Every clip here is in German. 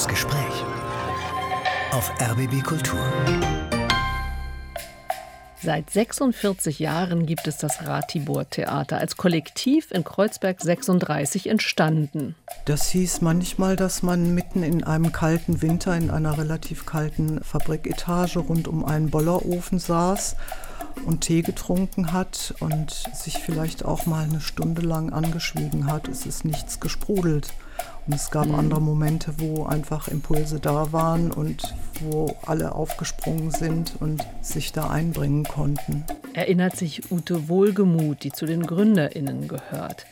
Das Gespräch auf RBB Kultur. Seit 46 Jahren gibt es das Ratibor Theater als Kollektiv in Kreuzberg 36 entstanden. Das hieß manchmal, dass man mitten in einem kalten Winter in einer relativ kalten Fabriketage rund um einen Bollerofen saß und Tee getrunken hat und sich vielleicht auch mal eine Stunde lang angeschwiegen hat. Es ist nichts gesprudelt. Und es gab mhm. andere Momente, wo einfach Impulse da waren und wo alle aufgesprungen sind und sich da einbringen konnten. Erinnert sich Ute Wohlgemuth, die zu den GründerInnen gehört.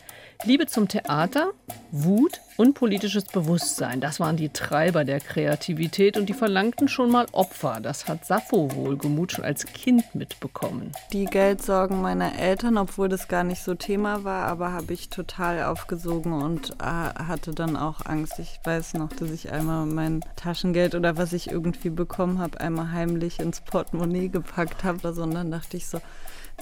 Liebe zum Theater, Wut und politisches Bewusstsein, das waren die Treiber der Kreativität und die verlangten schon mal Opfer. Das hat Sappho wohlgemut schon als Kind mitbekommen. Die Geldsorgen meiner Eltern, obwohl das gar nicht so Thema war, aber habe ich total aufgesogen und äh, hatte dann auch Angst. Ich weiß noch, dass ich einmal mein Taschengeld oder was ich irgendwie bekommen habe, einmal heimlich ins Portemonnaie gepackt habe. Sondern dachte ich so,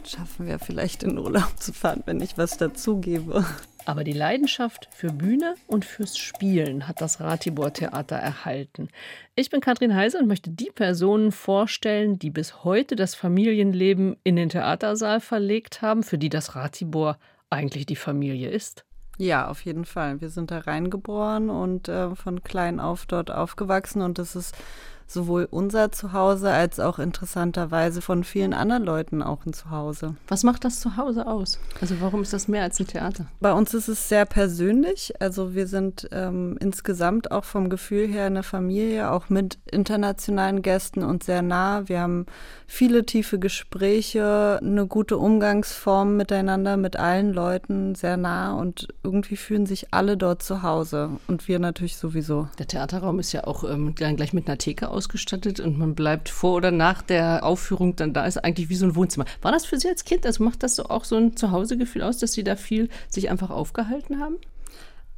schaffen wir vielleicht in Urlaub zu fahren, wenn ich was dazugebe. Aber die Leidenschaft für Bühne und fürs Spielen hat das Ratibor Theater erhalten. Ich bin Katrin Heise und möchte die Personen vorstellen, die bis heute das Familienleben in den Theatersaal verlegt haben, für die das Ratibor eigentlich die Familie ist. Ja, auf jeden Fall. Wir sind da reingeboren und äh, von klein auf dort aufgewachsen und das ist sowohl unser Zuhause als auch interessanterweise von vielen anderen Leuten auch ein Zuhause. Was macht das Zuhause aus? Also warum ist das mehr als ein Theater? Bei uns ist es sehr persönlich. Also wir sind ähm, insgesamt auch vom Gefühl her eine Familie, auch mit internationalen Gästen und sehr nah. Wir haben viele tiefe Gespräche, eine gute Umgangsform miteinander, mit allen Leuten sehr nah und irgendwie fühlen sich alle dort zu Hause und wir natürlich sowieso. Der Theaterraum ist ja auch ähm, gleich mit einer Theke ausgestattet und man bleibt vor oder nach der Aufführung dann da, ist eigentlich wie so ein Wohnzimmer. War das für Sie als Kind, also macht das so auch so ein Zuhausegefühl aus, dass Sie da viel sich einfach aufgehalten haben?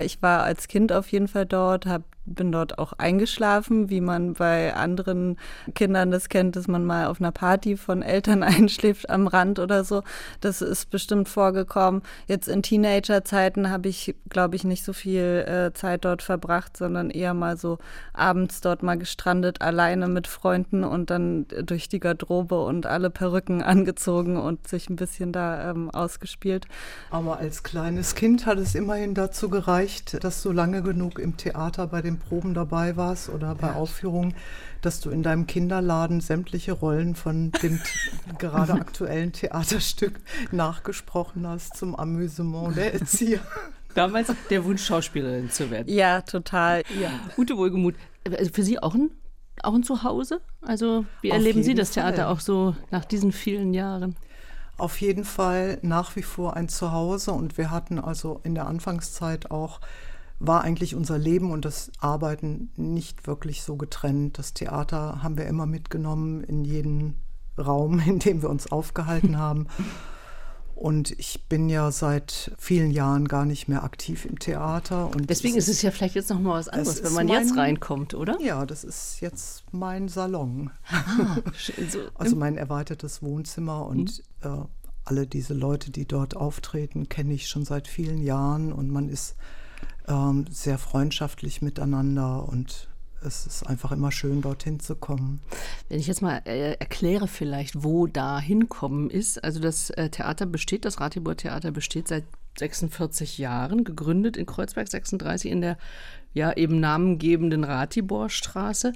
Ich war als Kind auf jeden Fall dort, habe bin dort auch eingeschlafen, wie man bei anderen Kindern das kennt, dass man mal auf einer Party von Eltern einschläft am Rand oder so. Das ist bestimmt vorgekommen. Jetzt in Teenagerzeiten habe ich, glaube ich, nicht so viel äh, Zeit dort verbracht, sondern eher mal so abends dort mal gestrandet, alleine mit Freunden und dann durch die Garderobe und alle Perücken angezogen und sich ein bisschen da ähm, ausgespielt. Aber als kleines Kind hat es immerhin dazu gereicht, dass du lange genug im Theater bei dem Proben dabei warst oder bei ja. Aufführungen, dass du in deinem Kinderladen sämtliche Rollen von dem gerade aktuellen Theaterstück nachgesprochen hast zum Amüsement der Erzieher. Damals der Wunsch, Schauspielerin zu werden. Ja, total. Ja. Gute Wohlgemut. Also für Sie auch ein, auch ein Zuhause? Also wie Auf erleben Sie das Theater Fall. auch so nach diesen vielen Jahren? Auf jeden Fall nach wie vor ein Zuhause und wir hatten also in der Anfangszeit auch war eigentlich unser Leben und das Arbeiten nicht wirklich so getrennt. Das Theater haben wir immer mitgenommen in jeden Raum, in dem wir uns aufgehalten haben. Und ich bin ja seit vielen Jahren gar nicht mehr aktiv im Theater. Und Deswegen ist es ja vielleicht jetzt noch mal was anderes, wenn man mein, jetzt reinkommt, oder? Ja, das ist jetzt mein Salon. Ah, so also mein erweitertes Wohnzimmer und mhm. äh, alle diese Leute, die dort auftreten, kenne ich schon seit vielen Jahren und man ist ähm, sehr freundschaftlich miteinander und es ist einfach immer schön, dorthin zu kommen. Wenn ich jetzt mal äh, erkläre vielleicht, wo da hinkommen ist. Also das äh, Theater besteht, das Ratibor Theater besteht seit 46 Jahren, gegründet in Kreuzberg 36 in der ja eben namengebenden Ratiborstraße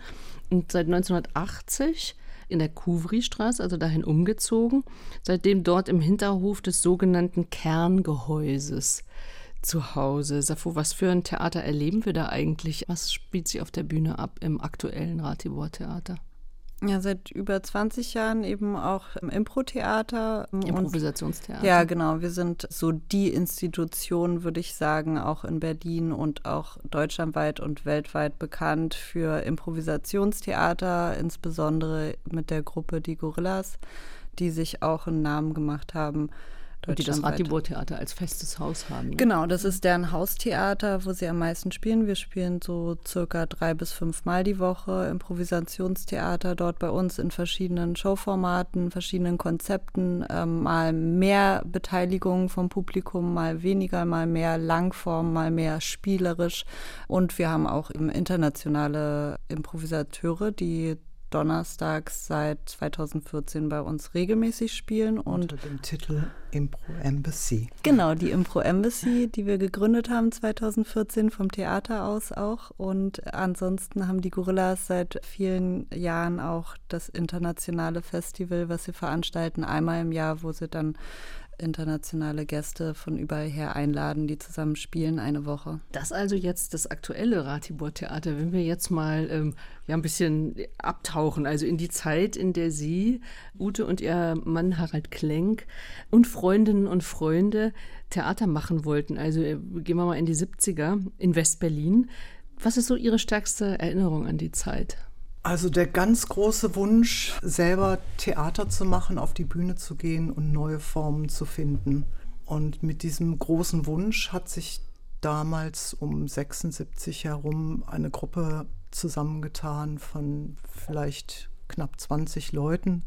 und seit 1980 in der Kuvri-Straße, also dahin umgezogen, seitdem dort im Hinterhof des sogenannten Kerngehäuses zu Hause. Safo, was für ein Theater erleben wir da eigentlich? Was spielt sich auf der Bühne ab im aktuellen Ratibor-Theater? Ja, seit über 20 Jahren eben auch im Impro-Theater. Improvisationstheater. Ja, genau. Wir sind so die Institution, würde ich sagen, auch in Berlin und auch deutschlandweit und weltweit bekannt für Improvisationstheater, insbesondere mit der Gruppe Die Gorillas, die sich auch einen Namen gemacht haben Und die das Ratibor-Theater als festes Haus haben. Ne? Genau, das ist deren Haustheater, wo sie am meisten spielen. Wir spielen so circa drei bis fünf Mal die Woche Improvisationstheater dort bei uns in verschiedenen Showformaten, verschiedenen Konzepten. Ähm, mal mehr Beteiligung vom Publikum, mal weniger, mal mehr Langform, mal mehr spielerisch. Und wir haben auch internationale Improvisateure, die donnerstags seit 2014 bei uns regelmäßig spielen. Und Unter dem Titel Impro Embassy. Genau, die Impro Embassy, die wir gegründet haben 2014 vom Theater aus auch. Und ansonsten haben die Gorillas seit vielen Jahren auch das internationale Festival, was sie veranstalten, einmal im Jahr, wo sie dann internationale Gäste von überall her einladen, die zusammen spielen eine Woche. Das also jetzt das aktuelle Ratibor-Theater. Wenn wir jetzt mal ähm, ja, ein bisschen abtauchen, also in die Zeit, in der Sie, Ute und ihr Mann Harald Klenk und Freundinnen und Freunde Theater machen wollten. Also äh, gehen wir mal in die 70er in West-Berlin. Was ist so Ihre stärkste Erinnerung an die Zeit? Also der ganz große Wunsch, selber Theater zu machen, auf die Bühne zu gehen und neue Formen zu finden. Und mit diesem großen Wunsch hat sich damals um 76 herum eine Gruppe zusammengetan von vielleicht knapp 20 Leuten,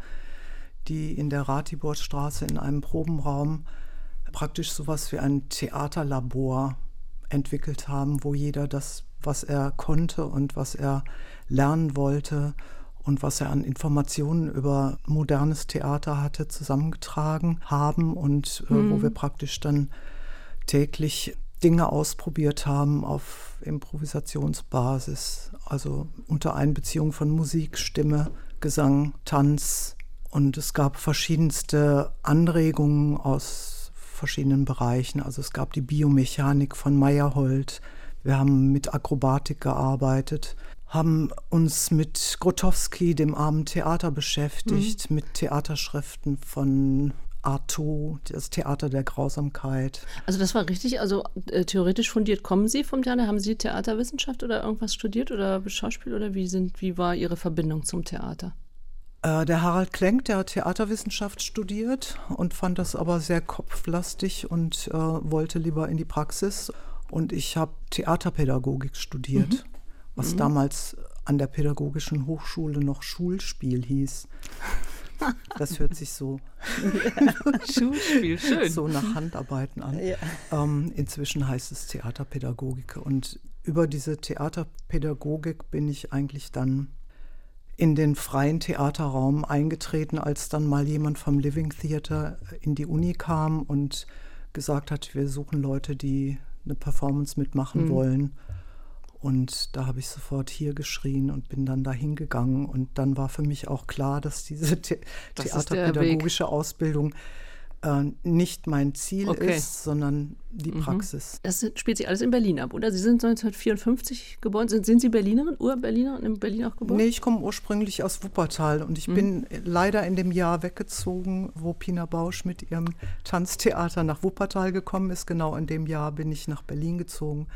die in der Ratiborstraße in einem Probenraum praktisch sowas wie ein Theaterlabor entwickelt haben, wo jeder das, was er konnte und was er lernen wollte und was er an Informationen über modernes Theater hatte, zusammengetragen haben und äh, mhm. wo wir praktisch dann täglich Dinge ausprobiert haben auf Improvisationsbasis, also unter Einbeziehung von Musik, Stimme, Gesang, Tanz. Und es gab verschiedenste Anregungen aus verschiedenen Bereichen. Also es gab die Biomechanik von Meyerhold. Wir haben mit Akrobatik gearbeitet haben uns mit Grotowski, dem armen Theater, beschäftigt, mhm. mit Theaterschriften von Artaud, das Theater der Grausamkeit. Also das war richtig, also äh, theoretisch fundiert kommen Sie vom Theater, haben Sie Theaterwissenschaft oder irgendwas studiert oder Schauspiel oder wie sind, wie war Ihre Verbindung zum Theater? Äh, der Harald Klenk, der hat Theaterwissenschaft studiert und fand das aber sehr kopflastig und äh, wollte lieber in die Praxis. Und ich habe Theaterpädagogik studiert. Mhm was mhm. damals an der Pädagogischen Hochschule noch Schulspiel hieß. Das hört sich so Schulspiel, schön. so nach Handarbeiten an. Ja. Ähm, inzwischen heißt es Theaterpädagogik. Und über diese Theaterpädagogik bin ich eigentlich dann in den freien Theaterraum eingetreten, als dann mal jemand vom Living Theater in die Uni kam und gesagt hat, wir suchen Leute, die eine Performance mitmachen mhm. wollen. Und da habe ich sofort hier geschrien und bin dann da hingegangen. Und dann war für mich auch klar, dass diese The das theaterpädagogische Ausbildung äh, nicht mein Ziel okay. ist, sondern die mhm. Praxis. Das spielt sich alles in Berlin ab, oder? Sie sind 1954 geboren. Sind, sind Sie Berlinerin, Ur-Berliner und in Berlin auch geboren? Nee, ich komme ursprünglich aus Wuppertal und ich mhm. bin leider in dem Jahr weggezogen, wo Pina Bausch mit ihrem Tanztheater nach Wuppertal gekommen ist. Genau in dem Jahr bin ich nach Berlin gezogen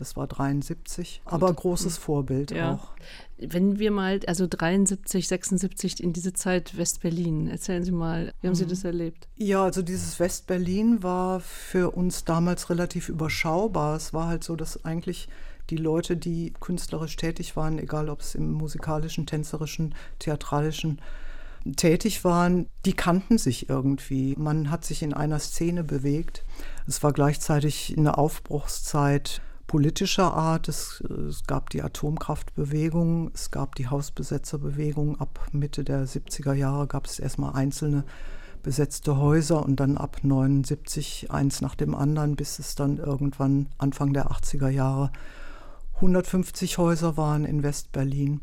das war 73, Gut. aber großes hm. Vorbild ja. auch. Wenn wir mal, also 73, 76 in diese Zeit West-Berlin, erzählen Sie mal, wie haben Sie mhm. das erlebt? Ja, also dieses West-Berlin war für uns damals relativ überschaubar. Es war halt so, dass eigentlich die Leute, die künstlerisch tätig waren, egal ob es im musikalischen, tänzerischen, theatralischen, tätig waren, die kannten sich irgendwie. Man hat sich in einer Szene bewegt. Es war gleichzeitig eine Aufbruchszeit politischer Art. Es, es, gab die Atomkraftbewegung, es gab die Hausbesetzerbewegung. Ab Mitte der 70er Jahre gab es erstmal einzelne besetzte Häuser und dann ab 79 eins nach dem anderen, bis es dann irgendwann Anfang der 80er Jahre 150 Häuser waren in Westberlin.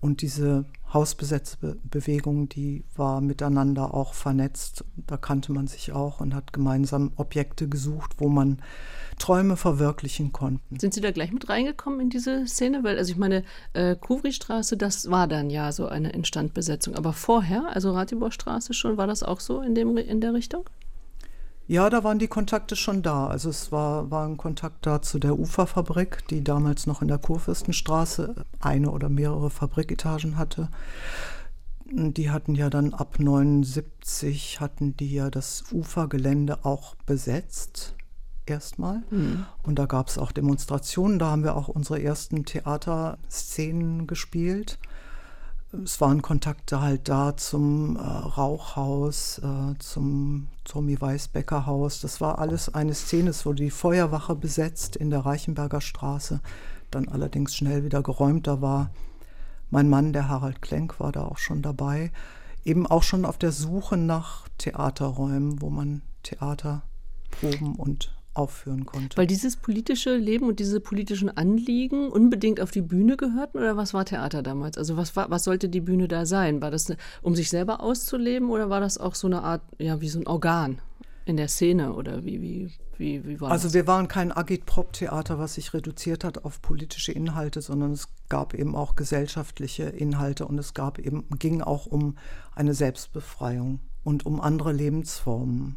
Und diese Hausbesetzbewegung, die war miteinander auch vernetzt. Da kannte man sich auch und hat gemeinsam Objekte gesucht, wo man Träume verwirklichen konnten. Sind Sie da gleich mit reingekommen in diese Szene? Weil, also ich meine, äh, Kuvri-Straße, das war dann ja so eine Instandbesetzung. Aber vorher, also Ratiborstraße schon, war das auch so in, dem, in der Richtung? Ja, da waren die Kontakte schon da. Also es war, war ein Kontakt da zu der Uferfabrik, die damals noch in der Kurfürstenstraße eine oder mehrere Fabriketagen hatte. Die hatten ja dann ab 79 hatten die ja das Ufergelände auch besetzt erstmal. Mhm. Und da gab es auch Demonstrationen. Da haben wir auch unsere ersten Theaterszenen gespielt. Es waren Kontakte halt da zum äh, Rauchhaus, äh, zum Tommy Weisbecker Haus. Das war alles eine Szene. Es wurde die Feuerwache besetzt in der Reichenberger Straße, dann allerdings schnell wieder geräumt. Da war mein Mann, der Harald Klenk, war da auch schon dabei. Eben auch schon auf der Suche nach Theaterräumen, wo man Theater proben und aufführen konnte. Weil dieses politische Leben und diese politischen Anliegen unbedingt auf die Bühne gehörten oder was war Theater damals? Also was, war, was sollte die Bühne da sein? War das, um sich selber auszuleben oder war das auch so eine Art, ja, wie so ein Organ in der Szene oder wie, wie, wie, wie war also das? wir waren kein Agitprop-Theater, was sich reduziert hat auf politische Inhalte, sondern es gab eben auch gesellschaftliche Inhalte und es gab eben, ging auch um eine Selbstbefreiung und um andere Lebensformen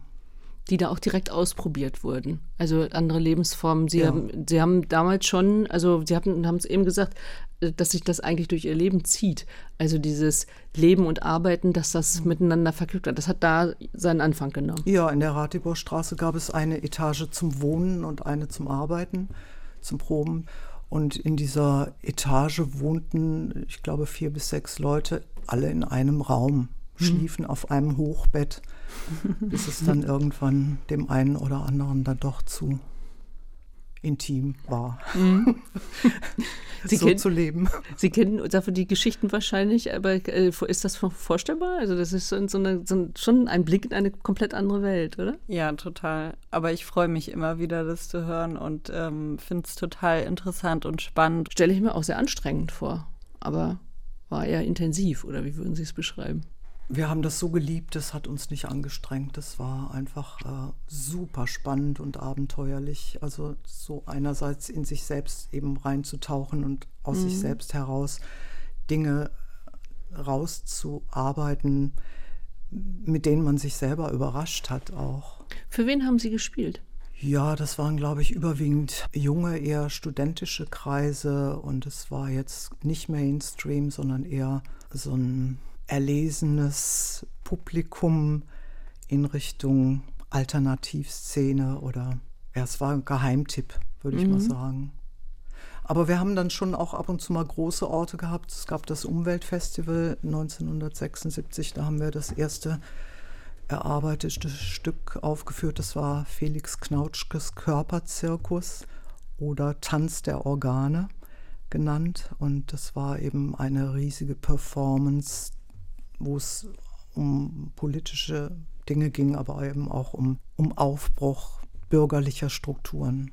die da auch direkt ausprobiert wurden. Also andere Lebensformen. Sie, ja. haben, sie haben damals schon, also Sie haben, es eben gesagt, äh, dass sich das eigentlich durch Ihr Leben zieht. Also dieses Leben und Arbeiten, dass das mhm. miteinander verknüpft hat. Das hat da seinen Anfang genommen. Ja, in der Ratiborstraße gab es eine Etage zum Wohnen und eine zum Arbeiten, zum Proben. Und in dieser Etage wohnten, ich glaube, vier bis sechs Leute, alle in einem Raum. Schliefen mhm. auf einem Hochbett bis es dann irgendwann dem einen oder anderen dann doch zu intim war, mhm. Sie so kennen, zu leben. Sie kennen dafür die Geschichten wahrscheinlich, aber äh, ist das vorstellbar? Also das ist so, so, eine, so schon ein Blick in eine komplett andere Welt, oder? Ja, total. Aber ich freue mich immer wieder, das zu hören und ähm, finde es total interessant und spannend. Stelle ich mir auch sehr anstrengend vor, aber war eher intensiv, oder wie würden Sie es beschreiben? Wir haben das so geliebt, das hat uns nicht angestrengt. Das war einfach äh, super spannend und abenteuerlich. Also so einerseits in sich selbst eben reinzutauchen und aus mhm. sich selbst heraus Dinge rauszuarbeiten, mit denen man sich selber überrascht hat auch. Für wen haben Sie gespielt? Ja, das waren, glaube ich, überwiegend junge, eher studentische Kreise und es war jetzt nicht Mainstream, sondern eher so ein erlesenes Publikum in Richtung Alternativszene oder ja, es war ein Geheimtipp, würde ich mhm. mal sagen. Aber wir haben dann schon auch ab und zu mal große Orte gehabt. Es gab das Umweltfestival 1976, da haben wir das erste erarbeitete Stück aufgeführt. Das war Felix Knautschkes Körperzirkus oder Tanz der Organe genannt. Und das war eben eine riesige Performance, wo es um politische Dinge ging, aber eben auch um, um Aufbruch bürgerlicher Strukturen.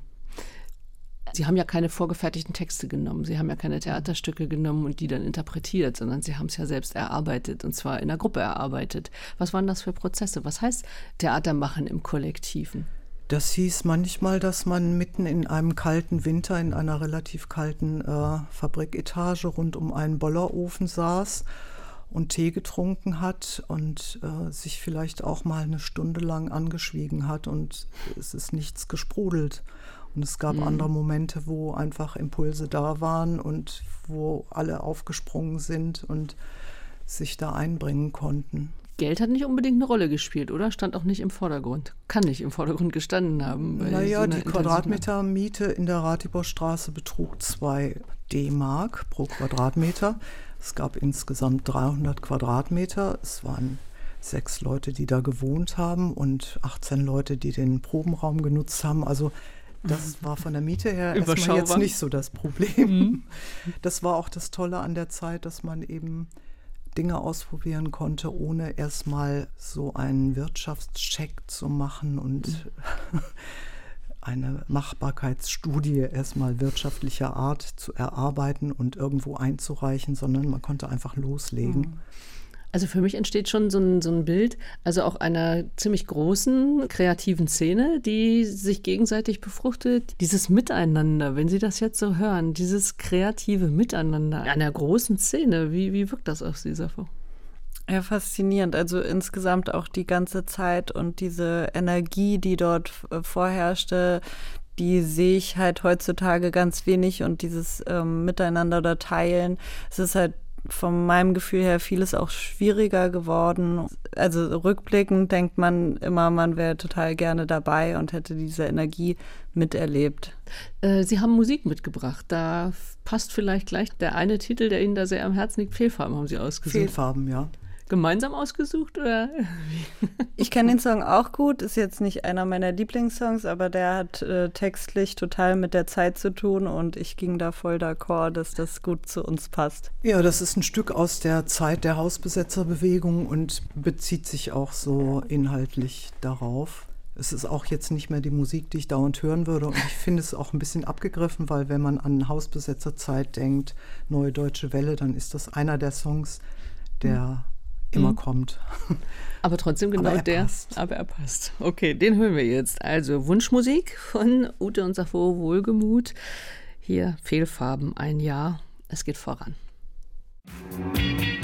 Sie haben ja keine vorgefertigten Texte genommen, Sie haben ja keine Theaterstücke genommen und die dann interpretiert, sondern Sie haben es ja selbst erarbeitet und zwar in der Gruppe erarbeitet. Was waren das für Prozesse? Was heißt Theater machen im Kollektiven? Das hieß manchmal, dass man mitten in einem kalten Winter in einer relativ kalten äh, Fabriketage rund um einen Bollerofen saß und Tee getrunken hat und äh, sich vielleicht auch mal eine Stunde lang angeschwiegen hat und es ist nichts gesprudelt. Und es gab mhm. andere Momente, wo einfach Impulse da waren und wo alle aufgesprungen sind und sich da einbringen konnten. Geld hat nicht unbedingt eine Rolle gespielt, oder? Stand auch nicht im Vordergrund. Kann nicht im Vordergrund gestanden haben. Naja, so die Quadratmetermiete in der Ratiborstraße betrug 2 D-Mark pro Quadratmeter. Es gab insgesamt 300 Quadratmeter. Es waren sechs Leute, die da gewohnt haben und 18 Leute, die den Probenraum genutzt haben. Also das war von der Miete her erstmal jetzt nicht so das Problem. Mhm. Das war auch das Tolle an der Zeit, dass man eben Dinge ausprobieren konnte, ohne erstmal so einen Wirtschaftscheck zu machen und mhm. eine Machbarkeitsstudie erstmal wirtschaftlicher Art zu erarbeiten und irgendwo einzureichen, sondern man konnte einfach loslegen. Mhm. Also für mich entsteht schon so ein, so ein Bild, also auch einer ziemlich großen kreativen Szene, die sich gegenseitig befruchtet. Dieses Miteinander, wenn Sie das jetzt so hören, dieses kreative Miteinander einer großen Szene, wie, wie wirkt das auf Sie, Safo? Ja, faszinierend. Also insgesamt auch die ganze Zeit und diese Energie, die dort äh, vorherrschte, die sehe ich halt heutzutage ganz wenig und dieses ähm, Miteinander oder Teilen. Es ist halt von meinem Gefühl her vieles auch schwieriger geworden. Also rückblickend denkt man immer, man wäre total gerne dabei und hätte diese Energie miterlebt. Äh, Sie haben Musik mitgebracht. Da passt vielleicht gleich der eine Titel, der Ihnen da sehr am Herzen liegt. Fehlfarben haben Sie ausgesucht. Fehlfarben, ja gemeinsam ausgesucht oder? ich kenne den Song auch gut, ist jetzt nicht einer meiner Lieblingssongs, aber der hat äh, textlich total mit der Zeit zu tun und ich ging da voll d'accord, dass das gut zu uns passt. Ja, das ist ein Stück aus der Zeit der Hausbesetzerbewegung und bezieht sich auch so inhaltlich darauf. Es ist auch jetzt nicht mehr die Musik, die ich dauernd hören würde. Und ich finde es auch ein bisschen abgegriffen, weil wenn man an Hausbesetzerzeit denkt, Neue Deutsche Welle, dann ist das einer der Songs, der immer mhm. kommt. Aber trotzdem genau aber der. Passt. Aber er passt. Okay, den hören wir jetzt. Also Wunschmusik von Ute und Safo Wohlgemut. Hier Fehlfarben ein Jahr. Es geht voran. Musik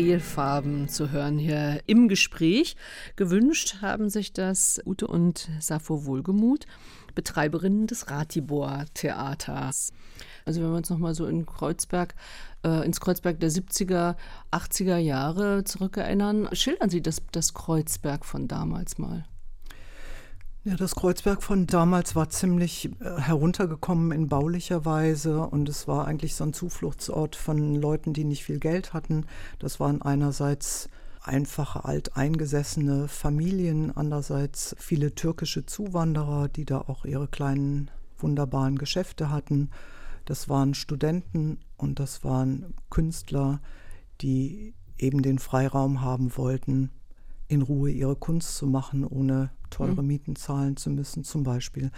Fehlfarben zu hören hier im Gespräch. Gewünscht haben sich das Ute und Safo Wohlgemut, Betreiberinnen des Ratibor Theaters. Also wenn wir uns nochmal so in Kreuzberg, äh, ins Kreuzberg der 70er, 80er Jahre zurückerinnern, schildern Sie das, das Kreuzberg von damals mal. Ja, das Kreuzberg von damals war ziemlich äh, heruntergekommen in baulicher Weise und es war eigentlich so ein Zufluchtsort von Leuten, die nicht viel Geld hatten. Das waren einerseits einfache, alteingesessene Familien, andererseits viele türkische Zuwanderer, die da auch ihre kleinen, wunderbaren Geschäfte hatten. Das waren Studenten und das waren Künstler, die eben den Freiraum haben wollten, in Ruhe ihre Kunst zu machen, ohne teure mhm. Mieten zahlen zu müssen zum Beispiel.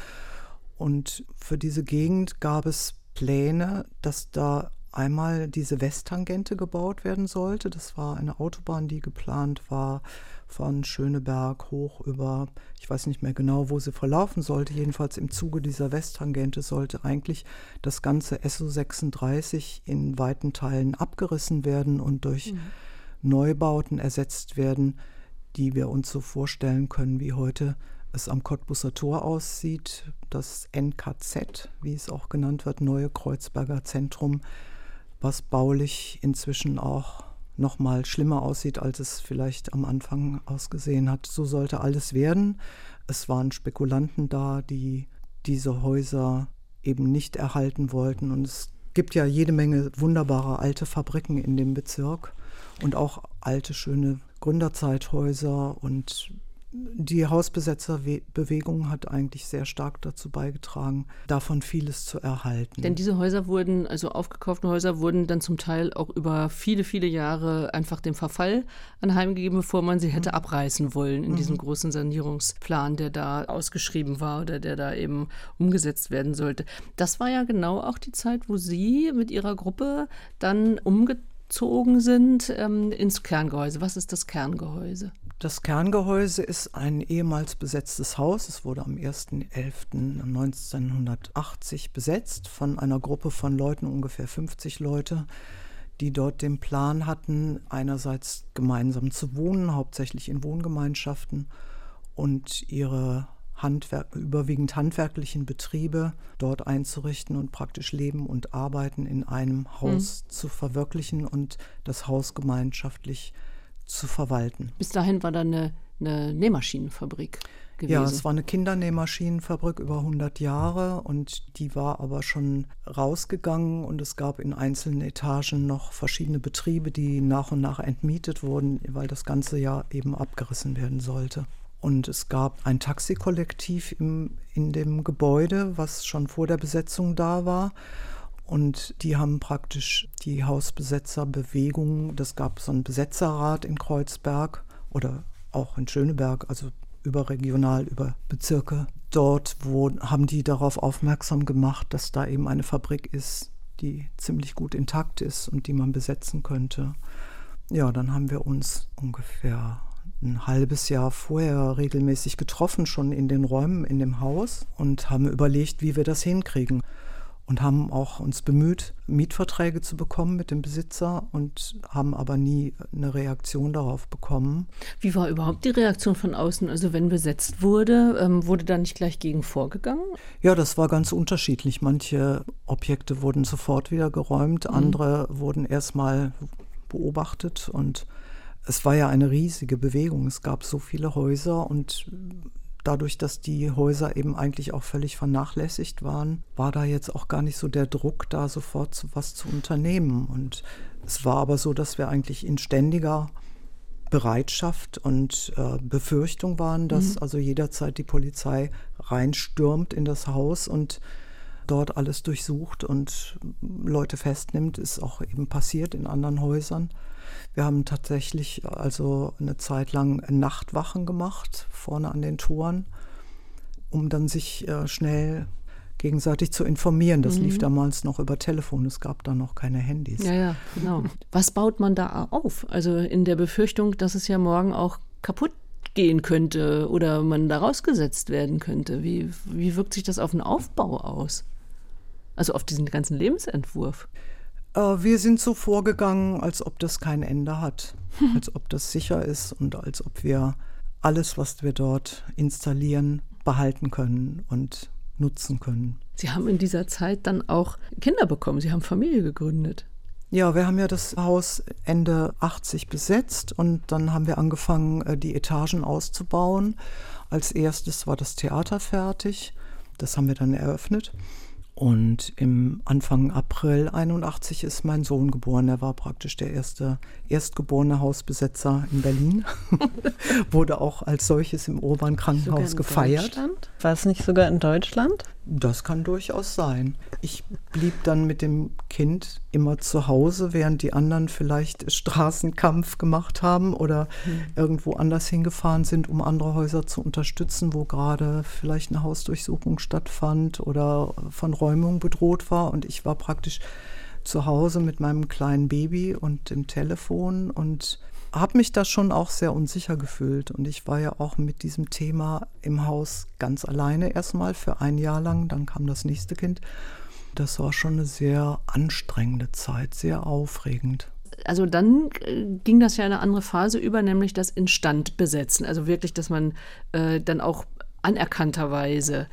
Und für diese Gegend gab es Pläne, dass da einmal diese Westtangente gebaut werden sollte. Das war eine Autobahn, die geplant war von Schöneberg hoch über, ich weiß nicht mehr genau, wo sie verlaufen sollte. Jedenfalls im Zuge dieser Westtangente sollte eigentlich das ganze SO 36 in weiten Teilen abgerissen werden und durch mhm. Neubauten ersetzt werden die wir uns so vorstellen können, wie heute es am Cottbusser Tor aussieht. Das NKZ, wie es auch genannt wird, Neue Kreuzberger Zentrum, was baulich inzwischen auch noch mal schlimmer aussieht, als es vielleicht am Anfang ausgesehen hat. So sollte alles werden. Es waren Spekulanten da, die diese Häuser eben nicht erhalten wollten. Und es gibt ja jede Menge wunderbare alte Fabriken in dem Bezirk und auch alte, schöne Gründerzeithäuser und die Hausbesetzerbewegung hat eigentlich sehr stark dazu beigetragen, davon vieles zu erhalten. Denn diese Häuser wurden, also aufgekaufte Häuser, wurden dann zum Teil auch über viele, viele Jahre einfach dem Verfall anheimgegeben, bevor man sie hätte mhm. abreißen wollen in mhm. diesem großen Sanierungsplan, der da ausgeschrieben war oder der da eben umgesetzt werden sollte. Das war ja genau auch die Zeit, wo Sie mit Ihrer Gruppe dann umgezogen gezogen sind ähm, ins Kerngehäuse. Was ist das Kerngehäuse? Das Kerngehäuse ist ein ehemals besetztes Haus. Es wurde am 1.11.1980 besetzt von einer Gruppe von Leuten, ungefähr 50 Leute, die dort den Plan hatten, einerseits gemeinsam zu wohnen, hauptsächlich in Wohngemeinschaften und ihre Handwerk, überwiegend handwerklichen Betriebe dort einzurichten und praktisch Leben und Arbeiten in einem Haus mhm. zu verwirklichen und das Haus gemeinschaftlich zu verwalten. Bis dahin war da eine, eine Nähmaschinenfabrik. Gewesen. Ja, es war eine Kindernähmaschinenfabrik über 100 Jahre und die war aber schon rausgegangen und es gab in einzelnen Etagen noch verschiedene Betriebe, die nach und nach entmietet wurden, weil das ganze ja eben abgerissen werden sollte. Und es gab ein Taxikollektiv im, in dem Gebäude, was schon vor der Besetzung da war. Und die haben praktisch die Hausbesetzerbewegung, das gab so einen Besetzerrat in Kreuzberg oder auch in Schöneberg, also überregional, über Bezirke. Dort wo, haben die darauf aufmerksam gemacht, dass da eben eine Fabrik ist, die ziemlich gut intakt ist und die man besetzen könnte. Ja, dann haben wir uns ungefähr ein halbes Jahr vorher regelmäßig getroffen, schon in den Räumen in dem Haus und haben überlegt, wie wir das hinkriegen. und haben auch uns bemüht, Mietverträge zu bekommen mit dem Besitzer und haben aber nie eine Reaktion darauf bekommen. Wie war überhaupt die Reaktion von außen? Also wenn besetzt wurde, ähm, wurde da nicht gleich gegen vorgegangen? Ja, das war ganz unterschiedlich. Manche Objekte wurden sofort wieder geräumt, mhm. andere wurden erstmal beobachtet und es war ja eine riesige Bewegung. Es gab so viele Häuser und dadurch, dass die Häuser eben eigentlich auch völlig vernachlässigt waren, war da jetzt auch gar nicht so der Druck, da sofort was zu unternehmen. Und es war aber so, dass wir eigentlich in ständiger Bereitschaft und äh, Befürchtung waren, dass mhm. also jederzeit die Polizei reinstürmt in das Haus und dort alles durchsucht und Leute festnimmt, ist auch eben passiert in anderen Häusern. Wir haben tatsächlich also eine Zeit lang Nachtwachen gemacht, vorne an den Toren, um dann sich äh, schnell gegenseitig zu informieren. Das mhm. lief damals noch über Telefon, es gab da noch keine Handys. Ja, ja, genau. Was baut man da auf? Also in der Befürchtung, dass es ja morgen auch kaputt gehen könnte oder man da rausgesetzt werden könnte. Wie, wie wirkt sich das auf den Aufbau aus? Also auf diesen ganzen Lebensentwurf? Äh, wir sind so vorgegangen, als ob das kein Ende hat, als ob das sicher ist und als ob wir alles, was wir dort installieren, behalten können und nutzen können. Sie haben in dieser Zeit dann auch Kinder bekommen, Sie haben Familie gegründet. Ja, wir haben ja das Haus Ende 80 besetzt und dann haben wir angefangen, äh, die Etagen auszubauen. Als erstes war das Theater fertig, das haben wir dann eröffnet. Und im Anfang April 81 ist mein Sohn geboren. Er war praktisch der erste erstgeborene Hausbesetzer in Berlin. Wurde auch als solches im Urban Krankenhaus gefeiert. War es nicht sogar in Deutschland? Das kann durchaus sein. Ich blieb dann mit dem Kind immer zu Hause, während die anderen vielleicht Straßenkampf gemacht haben oder mhm. irgendwo anders hingefahren sind, um andere Häuser zu unterstützen, wo gerade vielleicht eine Hausdurchsuchung stattfand oder von Räumung bedroht war. Und ich war praktisch zu Hause mit meinem kleinen Baby und dem Telefon und habe mich da schon auch sehr unsicher gefühlt. Und ich war ja auch mit diesem Thema im Haus ganz alleine erstmal für ein Jahr lang. Dann kam das nächste Kind. Das war schon eine sehr anstrengende Zeit, sehr aufregend. Also dann äh, ging das ja in eine andere Phase über, nämlich das Instandbesetzen. Also wirklich, dass man äh, dann auch anerkannterweise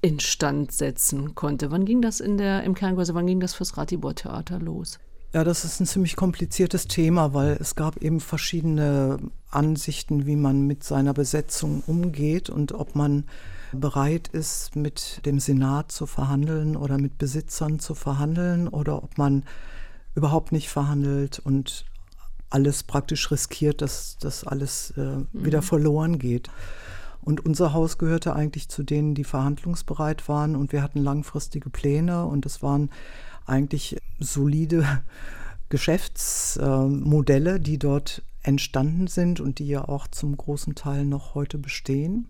instand setzen konnte. Wann ging das in der, im Kernkurse, wann ging das fürs Ratibor-Theater los? Ja, das ist ein ziemlich kompliziertes Thema, weil es gab eben verschiedene Ansichten, wie man mit seiner Besetzung umgeht und ob man bereit ist, mit dem Senat zu verhandeln oder mit Besitzern zu verhandeln oder ob man überhaupt nicht verhandelt und alles praktisch riskiert, dass das alles äh, mhm. wieder verloren geht. Und unser Haus gehörte eigentlich zu denen, die verhandlungsbereit waren und wir hatten langfristige Pläne und es waren eigentlich solide Geschäftsmodelle, die dort entstanden sind und die ja auch zum großen Teil noch heute bestehen.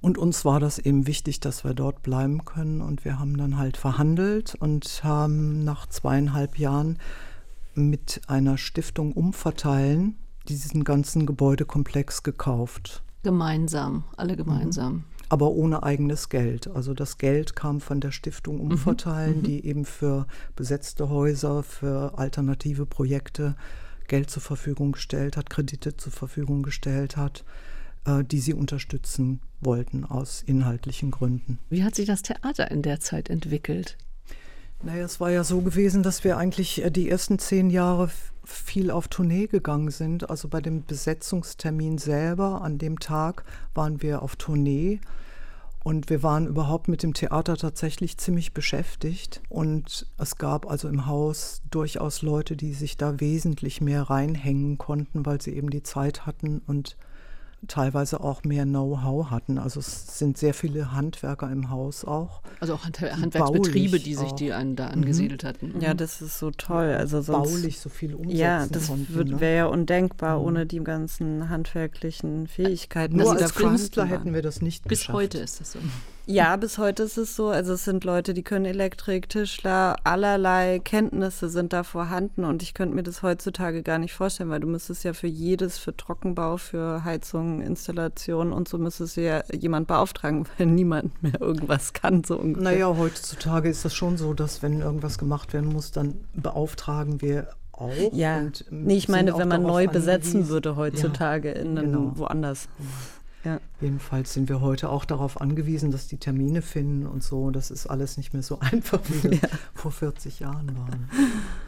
Und uns war das eben wichtig, dass wir dort bleiben können. Und wir haben dann halt verhandelt und haben nach zweieinhalb Jahren mit einer Stiftung umverteilen diesen ganzen Gebäudekomplex gekauft. Gemeinsam, alle gemeinsam. Aber ohne eigenes Geld. Also das Geld kam von der Stiftung mhm. Umverteilen, mhm. die eben für besetzte Häuser, für alternative Projekte Geld zur Verfügung gestellt hat, Kredite zur Verfügung gestellt hat, äh, die sie unterstützen wollten aus inhaltlichen Gründen. Wie hat sich das Theater in der Zeit entwickelt? Naja, es war ja so gewesen, dass wir eigentlich äh, die ersten zehn Jahre viel auf Tournee gegangen sind. Also bei dem Besetzungstermin selber, an dem Tag, waren wir auf Tournee. Und wir waren überhaupt mit dem Theater tatsächlich ziemlich beschäftigt. Und es gab also im Haus durchaus Leute, die sich da wesentlich mehr reinhängen konnten, weil sie eben die Zeit hatten und teilweise auch mehr Know-how hatten. Also es sind sehr viele Handwerker im Haus auch. Also auch Hand Handwerksbetriebe, die sich die an, da mhm. angesiedelt mhm. hatten. Ja, das ist so toll. Also sonst, baulich so viel umsetzen Ja, das ne? wäre ja undenkbar mhm. ohne die ganzen handwerklichen Fähigkeiten. Nur als Künstler hätten wir das nicht Bis heute ist das so. Ja, bis heute ist es so. Also es sind Leute, die können Elektrik, Tischler, allerlei Kenntnisse sind da vorhanden und ich könnte mir das heutzutage gar nicht vorstellen, weil du müsstest ja für jedes, für Trockenbau, für Heizung, Installation und so müsstest du ja jemand beauftragen, weil niemand mehr irgendwas kann. So ungefähr. Naja, heutzutage ist das schon so, dass wenn irgendwas gemacht werden muss, dann beauftragen wir auch. Ja, und, nee, ich meine, wenn man neu besetzen würde heutzutage in einem genau. woanders. Ja. Jedenfalls sind wir heute auch darauf angewiesen, dass die Termine finden und so. Das ist alles nicht mehr so einfach, wie das vor 40 Jahren war.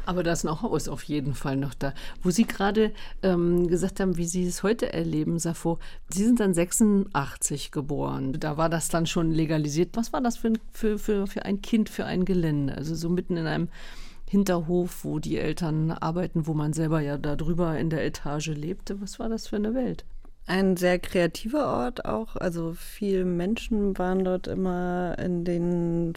Aber das Know-how ist auf jeden Fall noch da. Wo Sie gerade ähm, gesagt haben, wie Sie es heute erleben, Safo, Sie sind dann 86 geboren. Da war das dann schon legalisiert. Was war das für ein, für, für, für ein Kind, für ein Gelände? Also so mitten in einem Hinterhof, wo die Eltern arbeiten, wo man selber ja da drüber in der Etage lebte. Was war das für eine Welt? Ein sehr kreativer Ort auch. Also viele Menschen waren dort immer in den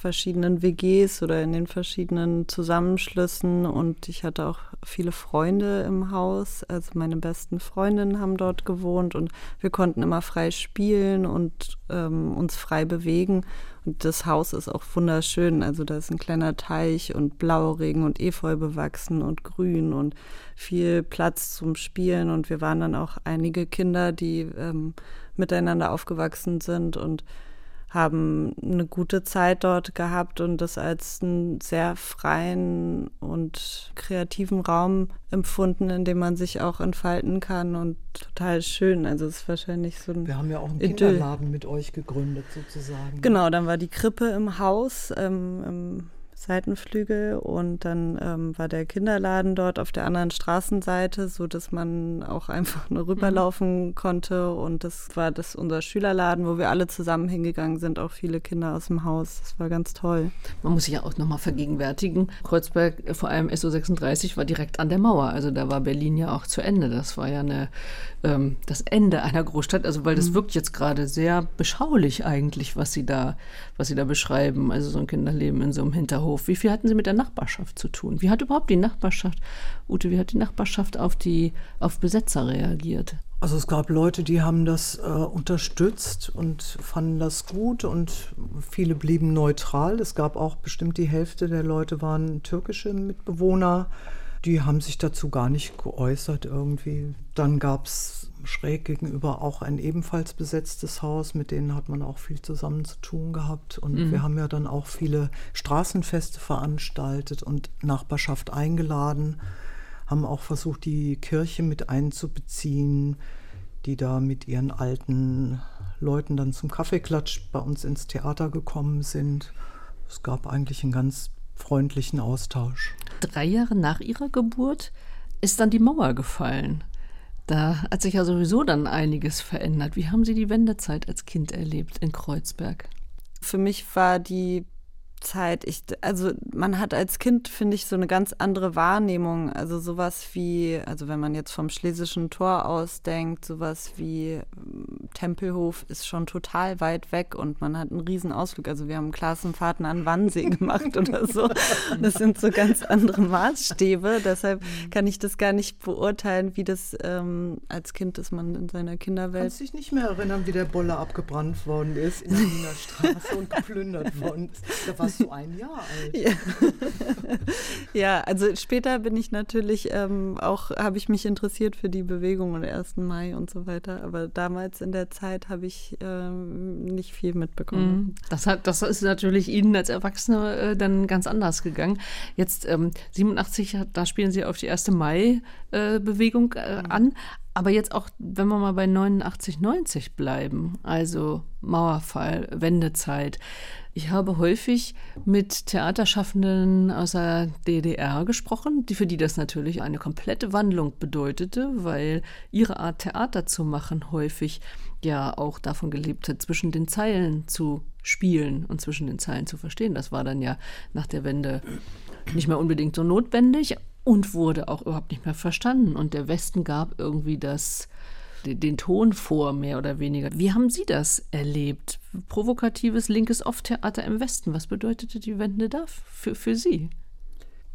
verschiedenen WGs oder in den verschiedenen Zusammenschlüssen und ich hatte auch viele Freunde im Haus. Also meine besten Freundinnen haben dort gewohnt und wir konnten immer frei spielen und ähm, uns frei bewegen. Und das Haus ist auch wunderschön. Also da ist ein kleiner Teich und Blauregen und Efeu bewachsen und grün und viel Platz zum Spielen. Und wir waren dann auch einige Kinder, die ähm, miteinander aufgewachsen sind und haben eine gute Zeit dort gehabt und das als einen sehr freien und kreativen Raum empfunden, in dem man sich auch entfalten kann und total schön. Also es ist wahrscheinlich so ein Wir haben ja auch einen Idyll. Kinderladen mit euch gegründet, sozusagen. Genau, dann war die Krippe im Haus, ähm, im Seitenflügel und dann ähm, war der Kinderladen dort auf der anderen Straßenseite, so dass man auch einfach nur rüberlaufen konnte und das war das unser Schülerladen, wo wir alle zusammen hingegangen sind, auch viele Kinder aus dem Haus. Das war ganz toll. Man muss sich ja auch nochmal vergegenwärtigen. Kreuzberg, äh, vor allem SO36, war direkt an der Mauer. Also da war Berlin ja auch zu Ende. Das war ja eine, ähm, das Ende einer Großstadt. Also weil das wirkt jetzt gerade sehr beschaulich eigentlich, was Sie da, was Sie da beschreiben. Also so ein Kinderleben in so einem Hinterhof. Wie viel hatten Sie mit der Nachbarschaft zu tun? Wie hat überhaupt die Nachbarschaft, Ute, wie hat die Nachbarschaft auf die, auf Besetzer reagiert? Also es gab Leute, die haben das äh, unterstützt und fanden das gut und viele blieben neutral. Es gab auch bestimmt die Hälfte der Leute waren türkische Mitbewohner. Die haben sich dazu gar nicht geäußert irgendwie. Dann gab es schräg gegenüber auch ein ebenfalls besetztes Haus, mit denen hat man auch viel zusammen zu tun gehabt. Und wir haben ja dann auch viele Straßenfeste veranstaltet und Nachbarschaft eingeladen haben auch versucht, die Kirche mit einzubeziehen, die da mit ihren alten Leuten dann zum Kaffeeklatsch bei uns ins Theater gekommen sind. Es gab eigentlich einen ganz freundlichen Austausch. Drei Jahre nach ihrer Geburt ist dann die Mauer gefallen. Da hat sich ja sowieso dann einiges verändert. Wie haben Sie die Wendezeit als Kind erlebt in Kreuzberg? Für mich war die Zeit, ich, also man hat als Kind, finde ich, so eine ganz andere Wahrnehmung. Also sowas wie, also wenn man jetzt vom Schlesischen Tor aus denkt, sowas wie Tempelhof ist schon total weit weg und man hat einen riesen Ausflug. Also wir haben Klassenfahrten an Wannsee gemacht oder so. Das sind so ganz andere Maßstäbe. Deshalb kann ich das gar nicht beurteilen, wie das ähm, als Kind ist man in seiner Kinderwelt. Kannst dich nicht mehr erinnern, wie der Boller abgebrannt worden ist in der Wiener Straße und geplündert worden ist. Da warst du ein Jahr alt. Ja. ja, also später bin ich natürlich ähm, auch, habe ich mich interessiert für die Bewegung und 1. Mai und so weiter. Aber damals in der Zeit habe ich ähm, nicht viel mitbekommen. Das, hat, das ist natürlich Ihnen als Erwachsene äh, dann ganz anders gegangen. Jetzt ähm, 87, hat- da spielen Sie auf die 1. Mai-Bewegung äh, an. Aber jetzt auch, wenn wir mal bei 89, 90 bleiben, also Mauerfall, Wendezeit. Ich habe häufig mit Theaterschaffenden aus der DDR gesprochen, die, für die das natürlich eine komplette Wandlung bedeutete, weil ihre Art Theater zu machen häufig ja auch davon gelebt hat, zwischen den Zeilen zu spielen und zwischen den Zeilen zu verstehen. Das war dann ja nach der Wende nicht mehr unbedingt so notwendig und wurde auch überhaupt nicht mehr verstanden. Und der Westen gab irgendwie das, den, Ton vor, mehr oder weniger. Wie haben Sie das erlebt? Provokatives linkes Off-Theater im Westen. Was bedeutete die Wende da für, für Sie?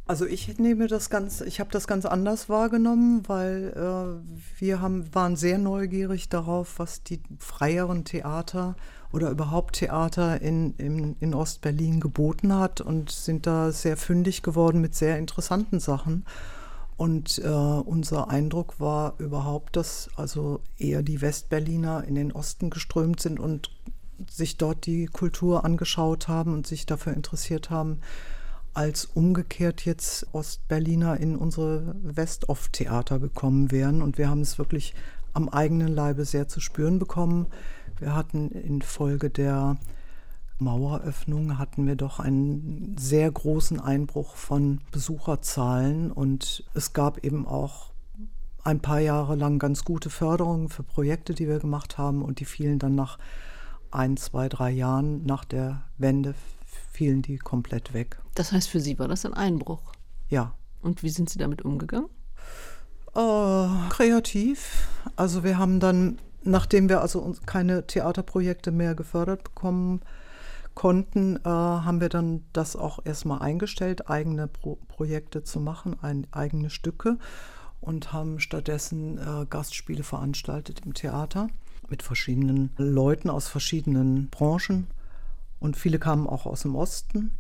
Also ich nehme das ganz, ich habe das ganz anders wahrgenommen, weil äh, wir haben, waren sehr neugierig darauf, was die freieren Theater oder überhaupt Theater in, in, in Ostberlin geboten hat und sind da sehr fündig geworden mit sehr interessanten Sachen. Und äh, unser Eindruck war überhaupt, dass also eher die Westberliner in den Osten geströmt sind und sich dort die Kultur angeschaut haben und sich dafür interessiert haben, als umgekehrt jetzt Ostberliner in unsere West-Off-Theater gekommen wären. Und wir haben es wirklich am eigenen Leibe sehr zu spüren bekommen. Wir hatten infolge der Maueröffnung hatten wir doch einen sehr großen Einbruch von Besucherzahlen und es gab eben auch ein paar Jahre lang ganz gute Förderungen für Projekte, die wir gemacht haben und die fielen dann nach ein, zwei, drei Jahren nach der Wende fielen die komplett weg. Das heißt, für Sie war das ein Einbruch? Ja. Und wie sind Sie damit umgegangen? Äh, kreativ. Also wir haben dann, nachdem wir also keine Theaterprojekte mehr gefördert bekommen konnten, äh, haben wir dann das auch erstmal eingestellt, eigene Pro Projekte zu machen, ein, eigene Stücke und haben stattdessen äh, Gastspiele veranstaltet im Theater mit verschiedenen Leuten aus verschiedenen Branchen und viele kamen auch aus dem Osten.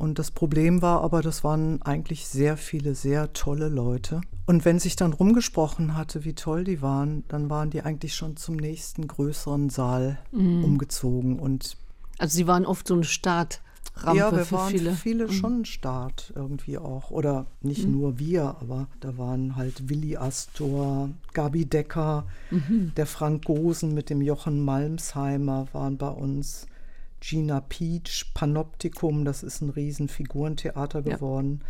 Und das Problem war aber, das waren eigentlich sehr viele, sehr tolle Leute. Und wenn sich dann rumgesprochen hatte, wie toll die waren, dann waren die eigentlich schon zum nächsten größeren Saal mhm. umgezogen. Und also sie waren oft so ein Startrampe ja, wir waren viele. viele mhm. schon Start irgendwie auch. Oder nicht mhm. nur wir, aber da waren halt Willi Astor, Gabi Decker, mhm. der Frank Gosen mit dem Jochen Malmsheimer waren bei uns. Gina Peach, Panoptikum, das ist ein riesen Figurentheater geworden. Ja.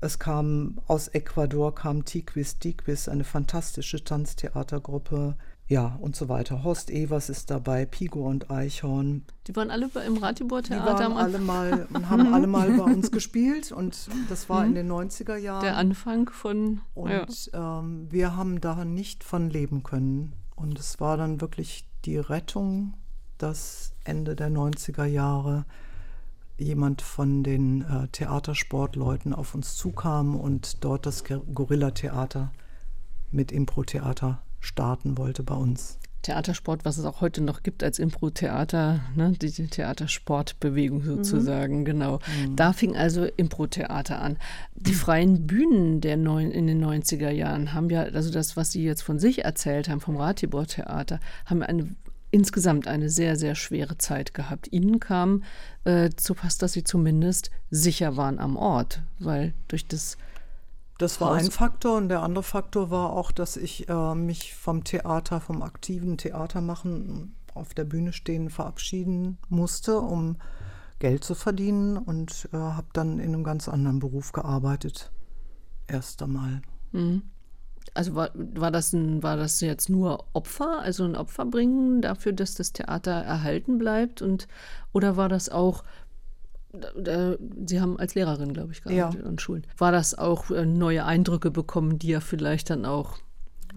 Es kam aus Ecuador kam Tiquis Tiquis, eine fantastische Tanztheatergruppe ja, und so weiter. Horst Evers ist dabei, Pigo und Eichhorn. Die waren alle im Ratibor Theater. Die waren alle mal und haben alle mal bei uns gespielt und das war in den 90er Jahren. Der Anfang von. Und ja. ähm, wir haben da nicht von leben können. Und es war dann wirklich die Rettung, dass Ende der 90er Jahre jemand von den äh, Theatersportleuten auf uns zukam und dort das Gorilla-Theater mit Impro-Theater starten wollte bei uns. Theatersport, was es auch heute noch gibt als Impro-Theater, ne? die Theatersportbewegung mhm. sozusagen, mhm. genau. Mhm. Da fing also Impro-Theater an. Die freien Bühnen der neun, in den 90er Jahren haben ja, also das, was Sie jetzt von sich erzählt haben, vom Ratibor-Theater, haben eine insgesamt eine sehr, sehr schwere Zeit gehabt. Ihnen kam äh, zu Pass, dass Sie zumindest sicher waren am Ort, weil durch das das war ein Faktor und der andere Faktor war auch, dass ich äh, mich vom Theater, vom aktiven Theatermachen auf der Bühne stehen verabschieden musste, um Geld zu verdienen und äh, habe dann in einem ganz anderen Beruf gearbeitet. Erst einmal. Mhm. Also war, war, das ein, war das jetzt nur Opfer, also ein Opfer bringen dafür, dass das Theater erhalten bleibt? Und, oder war das auch Sie haben als Lehrerin, glaube ich, gearbeitet ja. an Schulen. War das auch äh, neue Eindrücke bekommen, die ja vielleicht dann auch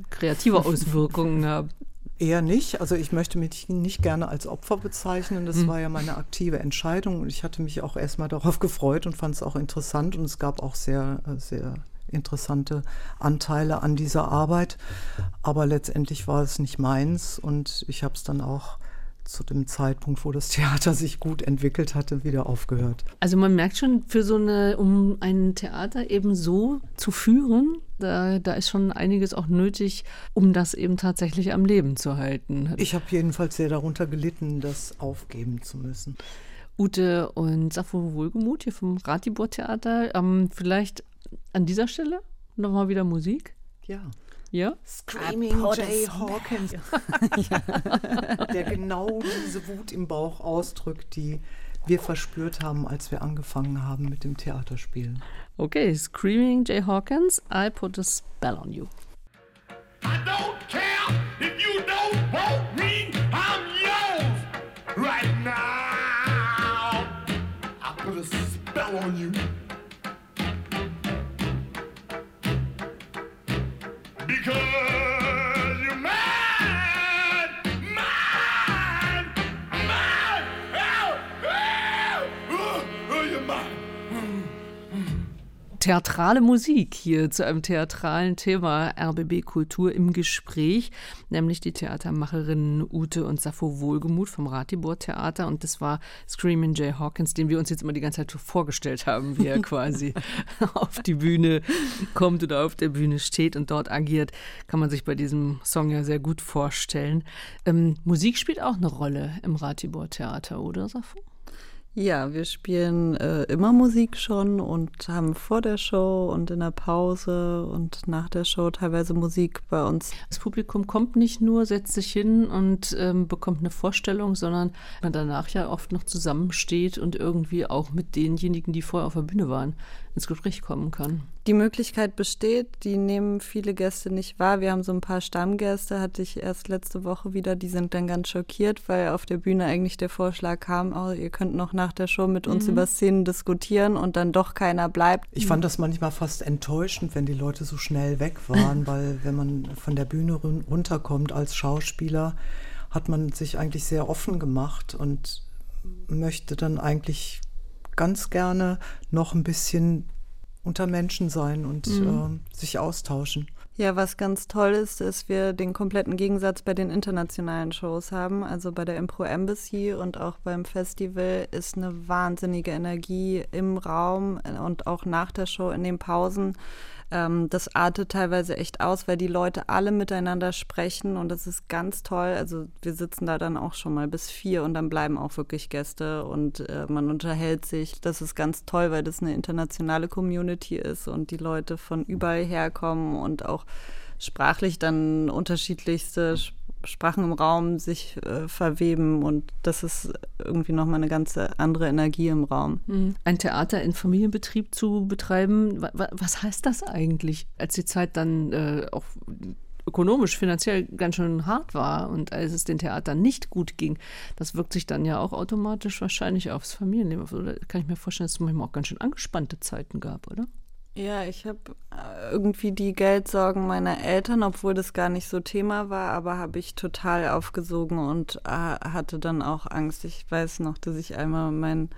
kreative Auswirkungen haben? Eher nicht. Also ich möchte mich nicht gerne als Opfer bezeichnen. Das mhm. war ja meine aktive Entscheidung und ich hatte mich auch erstmal darauf gefreut und fand es auch interessant und es gab auch sehr, äh, sehr interessante Anteile an dieser Arbeit. Aber letztendlich war es nicht meins und ich habe es dann auch zu dem Zeitpunkt, wo das Theater sich gut entwickelt hatte, wieder aufgehört. Also man merkt schon, für so eine, um ein Theater eben so zu führen, da, da ist schon einiges auch nötig, um das eben tatsächlich am Leben zu halten. Ich habe jedenfalls sehr darunter gelitten, das aufgeben zu müssen. Ute und Sappho Wohlgemut hier vom Ratibor Theater. Ähm, vielleicht an dieser Stelle nochmal wieder Musik? Ja. Ja? Screaming Jay Hawkins. Der genau diese Wut im Bauch ausdrückt, die wir verspürt haben, als wir angefangen haben mit dem Theaterspielen. Okay, Screaming Jay Hawkins, I put a spell on you. I don't care if you don't want me, I'm yours right now. I put a spell on you. because theatrale Musik hier zu einem theatralen Thema RBB Kultur im Gespräch, nämlich die Theatermacherinnen Ute und Sappho Wohlgemuth vom Ratibor Theater und das war Screaming Jay Hawkins, den wir uns jetzt immer die ganze Zeit vorgestellt haben, wie er quasi auf die Bühne kommt oder auf der Bühne steht und dort agiert, kann man sich bei diesem Song ja sehr gut vorstellen. Ähm, Musik spielt auch eine Rolle im Ratibor Theater, oder Sappho? Ja, wir spielen äh, immer Musik schon und haben vor der Show und in der Pause und nach der Show teilweise Musik bei uns. Das Publikum kommt nicht nur, setzt sich hin und ähm, bekommt eine Vorstellung, sondern man danach ja oft noch zusammensteht und irgendwie auch mit denjenigen, die vorher auf der Bühne waren, ins Gespräch kommen kann. Die Möglichkeit besteht, die nehmen viele Gäste nicht wahr. Wir haben so ein paar Stammgäste, hatte ich erst letzte Woche wieder, die sind dann ganz schockiert, weil auf der Bühne eigentlich der Vorschlag kam, oh, ihr könnt noch nach der Show mit uns mhm. über Szenen diskutieren und dann doch keiner bleibt. Ich fand das manchmal fast enttäuschend, wenn die Leute so schnell weg waren, weil wenn man von der Bühne runterkommt als Schauspieler, hat man sich eigentlich sehr offen gemacht und möchte dann eigentlich ganz gerne noch ein bisschen unter Menschen sein und mhm. äh, sich austauschen. Ja, was ganz toll ist, dass wir den kompletten Gegensatz bei den internationalen Shows haben. Also bei der Impro Embassy und auch beim Festival ist eine wahnsinnige Energie im Raum und auch nach der Show in den Pausen. Ähm, das artet teilweise echt aus, weil die Leute alle miteinander sprechen und das ist ganz toll. Also wir sitzen da dann auch schon mal bis vier und dann bleiben auch wirklich Gäste und äh, man unterhält sich. Das ist ganz toll, weil das eine internationale Community ist und die Leute von überall herkommen und auch sprachlich dann unterschiedlichste Sprachen im Raum sich äh, verweben und das ist irgendwie nochmal eine ganz andere Energie im Raum. Mhm. Ein Theater in Familienbetrieb zu betreiben, was heißt das eigentlich, als die Zeit dann äh, auch ökonomisch, finanziell ganz schön hart war und als es den Theatern nicht gut ging, das wirkt sich dann ja auch automatisch wahrscheinlich aufs Familienleben. Oder kann ich mir vorstellen, dass es manchmal auch ganz schön angespannte Zeiten gab, oder? Ja, ich habe äh, irgendwie die Geldsorgen meiner Eltern, obwohl das gar nicht so Thema war, aber habe ich total aufgesogen und äh, hatte dann auch Angst. Ich weiß noch, dass ich einmal mein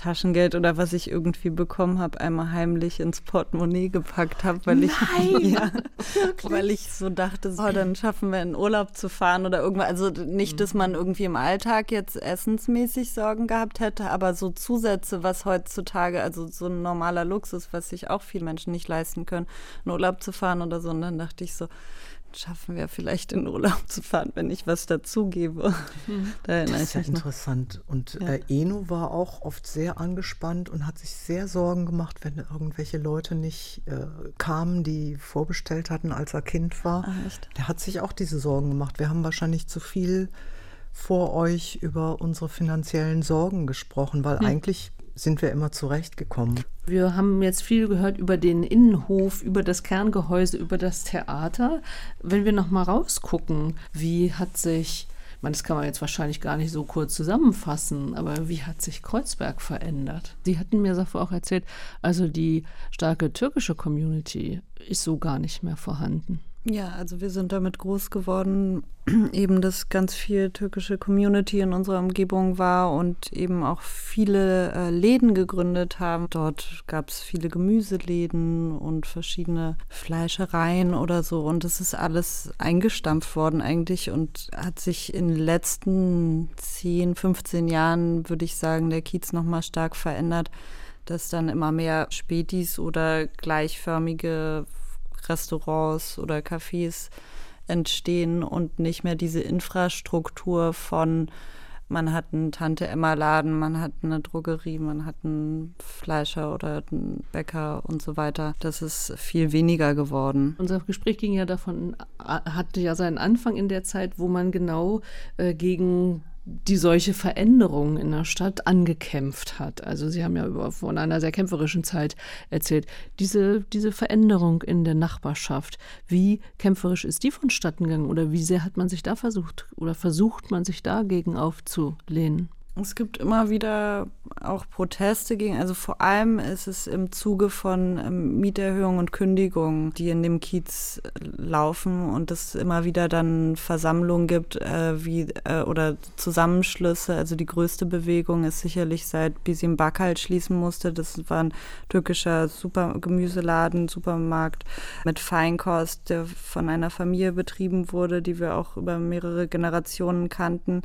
Taschengeld oder was ich irgendwie bekommen habe, einmal heimlich ins Portemonnaie gepackt habe, weil ich ja, weil ich so dachte, so, dann schaffen wir in Urlaub zu fahren oder irgendwas. Also nicht, dass man irgendwie im Alltag jetzt essensmäßig Sorgen gehabt hätte, aber so Zusätze, was heutzutage, also so ein normaler Luxus, was sich auch viele Menschen nicht leisten können, in Urlaub zu fahren oder so. Und dann dachte ich so, schaffen wir vielleicht in Urlaub zu fahren, wenn ich was dazugebe. Mhm. Da das ist ja interessant. Und ja. Äh, Eno war auch oft sehr angespannt und hat sich sehr Sorgen gemacht, wenn irgendwelche Leute nicht äh, kamen, die vorbestellt hatten, als er Kind war. Ach, Der hat sich auch diese Sorgen gemacht. Wir haben wahrscheinlich zu viel vor euch über unsere finanziellen Sorgen gesprochen, weil mhm. eigentlich sind wir immer zurechtgekommen. Wir haben jetzt viel gehört über den Innenhof, über das Kerngehäuse, über das Theater. Wenn wir noch mal rausgucken, wie hat sich ich meine, das kann man jetzt wahrscheinlich gar nicht so kurz zusammenfassen, aber wie hat sich Kreuzberg verändert? Sie hatten mir davor auch erzählt, also die starke türkische Community ist so gar nicht mehr vorhanden. Ja, also wir sind damit groß geworden, eben dass ganz viel türkische Community in unserer Umgebung war und eben auch viele äh, Läden gegründet haben. Dort gab es viele Gemüseläden und verschiedene Fleischereien oder so. Und das ist alles eingestampft worden eigentlich und hat sich in den letzten 10, 15 Jahren, würde ich sagen, der Kiez nochmal stark verändert dass dann immer mehr Spätis oder gleichförmige Restaurants oder Cafés entstehen und nicht mehr diese Infrastruktur von man hat einen Tante Emma Laden, man hat eine Drogerie, man hat einen Fleischer oder einen Bäcker und so weiter. Das ist viel weniger geworden. Unser Gespräch ging ja davon, hatte ja seinen Anfang in der Zeit, wo man genau äh, gegen die solche Veränderungen in der Stadt angekämpft hat. Also Sie haben ja über, von einer sehr kämpferischen Zeit erzählt. Diese, diese Veränderung in der Nachbarschaft, wie kämpferisch ist die vonstatten gegangen oder wie sehr hat man sich da versucht oder versucht man sich dagegen aufzulehnen? Es gibt immer wieder auch Proteste gegen, also vor allem ist es im Zuge von ähm, Mieterhöhungen und Kündigungen, die in dem Kiez äh, laufen und es immer wieder dann Versammlungen gibt äh, wie äh, oder Zusammenschlüsse. Also die größte Bewegung ist sicherlich seit Bisim Bakal schließen musste. Das war ein türkischer Super Gemüseladen, Supermarkt mit Feinkost, der von einer Familie betrieben wurde, die wir auch über mehrere Generationen kannten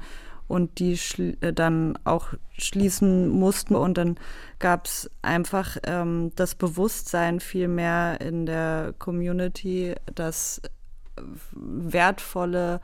und die äh, dann auch schließen mussten. Und dann gab es einfach ähm, das Bewusstsein viel mehr in der Community, dass wertvolle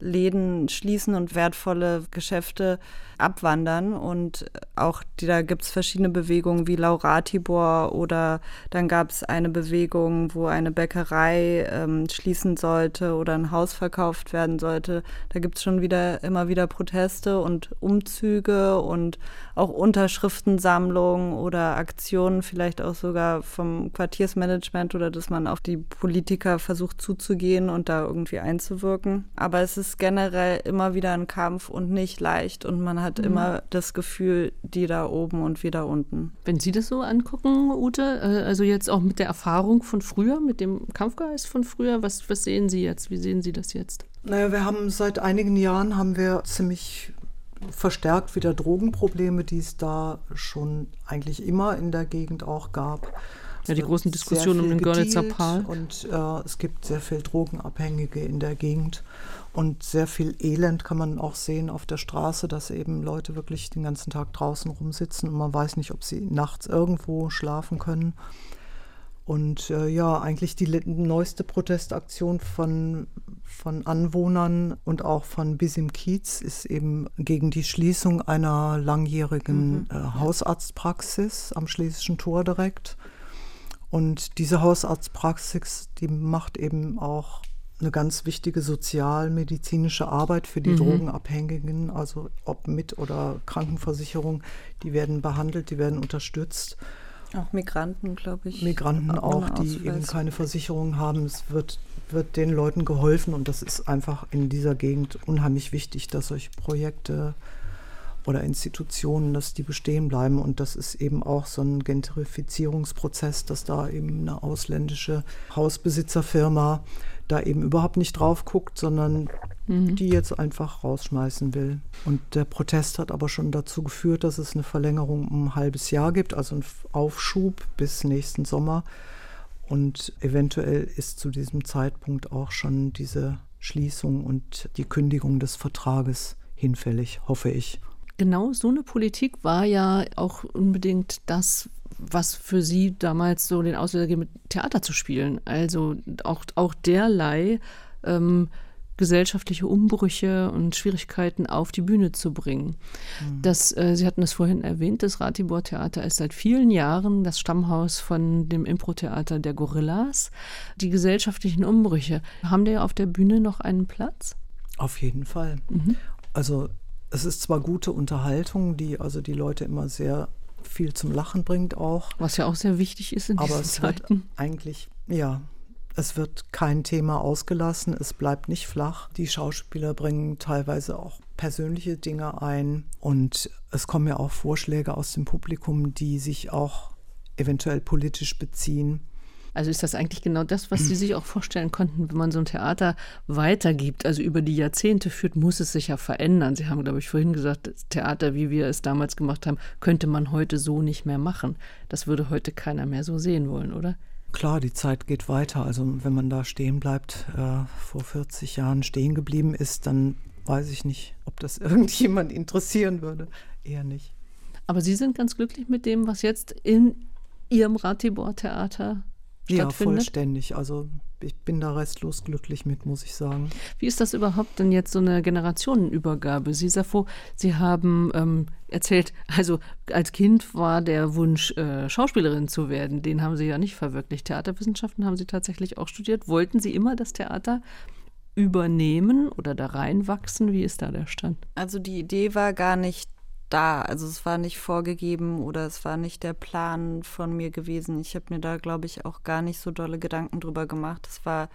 Läden schließen und wertvolle Geschäfte abwandern. Und auch die, da gibt es verschiedene Bewegungen wie Lauratibor oder dann gab es eine Bewegung, wo eine Bäckerei ähm, schließen sollte oder ein Haus verkauft werden sollte. Da gibt es schon wieder immer wieder Proteste und Umzüge und auch Unterschriftensammlungen oder Aktionen, vielleicht auch sogar vom Quartiersmanagement oder dass man auf die Politiker versucht zuzugehen und da irgendwie einzuwirken. Aber es ist generell immer wieder ein Kampf und nicht leicht und man hat mhm. immer das Gefühl, die da oben und wieder unten. Wenn Sie das so angucken, Ute, äh, also jetzt auch mit der Erfahrung von früher, mit dem Kampfgeist von früher, was, was sehen Sie jetzt? Wie sehen Sie das jetzt? Naja, wir haben seit einigen Jahren haben wir ziemlich verstärkt wieder Drogenprobleme, die es da schon eigentlich immer in der Gegend auch gab. Ja, die großen Diskussionen um den Görlitzer Pal. Und äh, es gibt sehr viel Drogenabhängige in der Gegend und sehr viel Elend kann man auch sehen auf der Straße, dass eben Leute wirklich den ganzen Tag draußen rumsitzen und man weiß nicht, ob sie nachts irgendwo schlafen können. Und äh, ja, eigentlich die neueste Protestaktion von, von Anwohnern und auch von Bisim Kiez ist eben gegen die Schließung einer langjährigen mhm. äh, Hausarztpraxis am Schlesischen Tor direkt. Und diese Hausarztpraxis, die macht eben auch eine ganz wichtige sozialmedizinische Arbeit für die mhm. Drogenabhängigen, also ob mit oder Krankenversicherung, die werden behandelt, die werden unterstützt. Auch Migranten, glaube ich. Migranten auch, die eben keine Versicherung haben. Es wird, wird den Leuten geholfen und das ist einfach in dieser Gegend unheimlich wichtig, dass solche Projekte oder Institutionen, dass die bestehen bleiben. Und das ist eben auch so ein Gentrifizierungsprozess, dass da eben eine ausländische Hausbesitzerfirma da eben überhaupt nicht drauf guckt, sondern mhm. die jetzt einfach rausschmeißen will. Und der Protest hat aber schon dazu geführt, dass es eine Verlängerung um ein halbes Jahr gibt, also einen Aufschub bis nächsten Sommer. Und eventuell ist zu diesem Zeitpunkt auch schon diese Schließung und die Kündigung des Vertrages hinfällig, hoffe ich. Genau so eine Politik war ja auch unbedingt das, was für sie damals so den Auslöser gegeben mit Theater zu spielen. Also auch, auch derlei ähm, gesellschaftliche Umbrüche und Schwierigkeiten auf die Bühne zu bringen. Mhm. Das, äh, Sie hatten es vorhin erwähnt, das Ratibor Theater ist seit vielen Jahren das Stammhaus von dem Impro-Theater der Gorillas. Die gesellschaftlichen Umbrüche, haben die auf der Bühne noch einen Platz? Auf jeden Fall. Mhm. Also es ist zwar gute Unterhaltung, die also die Leute immer sehr viel zum Lachen bringt auch. Was ja auch sehr wichtig ist in aber diesen Zeiten. Wird eigentlich, ja, es wird kein Thema ausgelassen, es bleibt nicht flach. Die Schauspieler bringen teilweise auch persönliche Dinge ein und es kommen ja auch Vorschläge aus dem Publikum, die sich auch eventuell politisch beziehen. Also ist das eigentlich genau das, was Sie sich auch vorstellen konnten, wenn man so ein Theater weitergibt, also über die Jahrzehnte führt, muss es sich ja verändern. Sie haben, glaube ich, vorhin gesagt, das Theater, wie wir es damals gemacht haben, könnte man heute so nicht mehr machen. Das würde heute keiner mehr so sehen wollen, oder? Klar, die Zeit geht weiter. Also wenn man da stehen bleibt, äh, vor 40 Jahren stehen geblieben ist, dann weiß ich nicht, ob das irgendjemand interessieren würde. Eher nicht. Aber Sie sind ganz glücklich mit dem, was jetzt in Ihrem Ratibor-Theater ja, vollständig. Also ich bin da restlos glücklich mit, muss ich sagen. Wie ist das überhaupt denn jetzt so eine Generationenübergabe? Sie Safo, Sie haben ähm, erzählt, also als Kind war der Wunsch, äh, Schauspielerin zu werden. Den haben Sie ja nicht verwirklicht. Theaterwissenschaften haben Sie tatsächlich auch studiert. Wollten Sie immer das Theater übernehmen oder da reinwachsen? Wie ist da der Stand? Also die Idee war gar nicht da. Also es war nicht vorgegeben oder es war nicht der Plan von mir gewesen. Ich habe mir da, glaube ich, auch gar nicht so dolle Gedanken drüber gemacht. Es war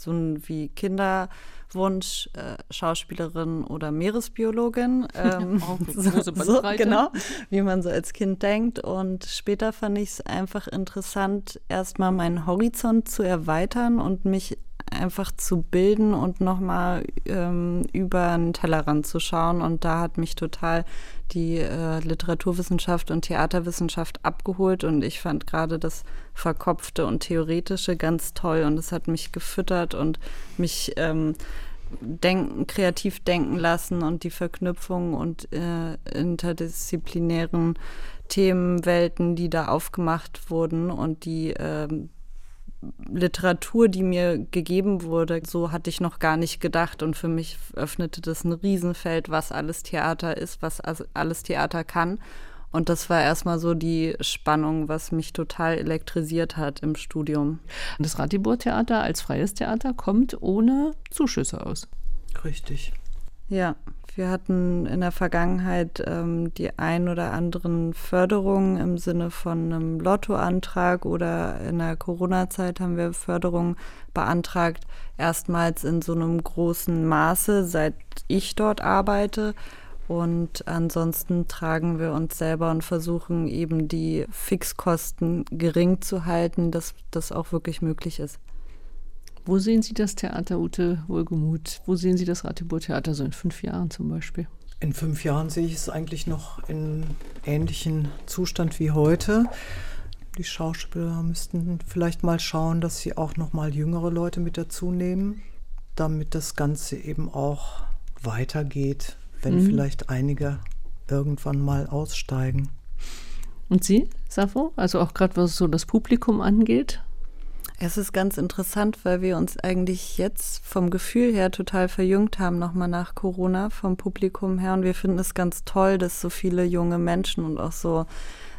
so ein wie Kinderwunsch, äh, Schauspielerin oder Meeresbiologin. Ähm, große so, Bandbreite. genau, wie man so als Kind denkt. Und später fand ich es einfach interessant, erstmal meinen Horizont zu erweitern und mich einfach zu bilden und nochmal ähm, über einen Tellerrand zu schauen. Und da hat mich total die äh, Literaturwissenschaft und Theaterwissenschaft abgeholt. Und ich fand gerade das Verkopfte und Theoretische ganz toll. Und es hat mich gefüttert und mich ähm, denken, kreativ denken lassen und die Verknüpfung und äh, interdisziplinären Themenwelten, die da aufgemacht wurden und die ähm, Literatur, die mir gegeben wurde, so hatte ich noch gar nicht gedacht. Und für mich öffnete das ein Riesenfeld, was alles Theater ist, was alles Theater kann. Und das war erstmal so die Spannung, was mich total elektrisiert hat im Studium. Das Ratibor-Theater als freies Theater kommt ohne Zuschüsse aus. Richtig. Ja, wir hatten in der Vergangenheit ähm, die ein oder anderen Förderungen im Sinne von einem Lottoantrag oder in der Corona-Zeit haben wir Förderungen beantragt, erstmals in so einem großen Maße, seit ich dort arbeite. Und ansonsten tragen wir uns selber und versuchen eben die Fixkosten gering zu halten, dass das auch wirklich möglich ist. Wo sehen Sie das Theater Ute Wohlgemuth? Wo sehen Sie das Ratibor-Theater so in fünf Jahren zum Beispiel? In fünf Jahren sehe ich es eigentlich noch in ähnlichen Zustand wie heute. Die Schauspieler müssten vielleicht mal schauen, dass sie auch noch mal jüngere Leute mit dazu nehmen, damit das Ganze eben auch weitergeht, wenn mhm. vielleicht einige irgendwann mal aussteigen. Und Sie, Safo? Also auch gerade was so das Publikum angeht? Es ist ganz interessant, weil wir uns eigentlich jetzt vom Gefühl her total verjüngt haben, nochmal nach Corona vom Publikum her. Und wir finden es ganz toll, dass so viele junge Menschen und auch so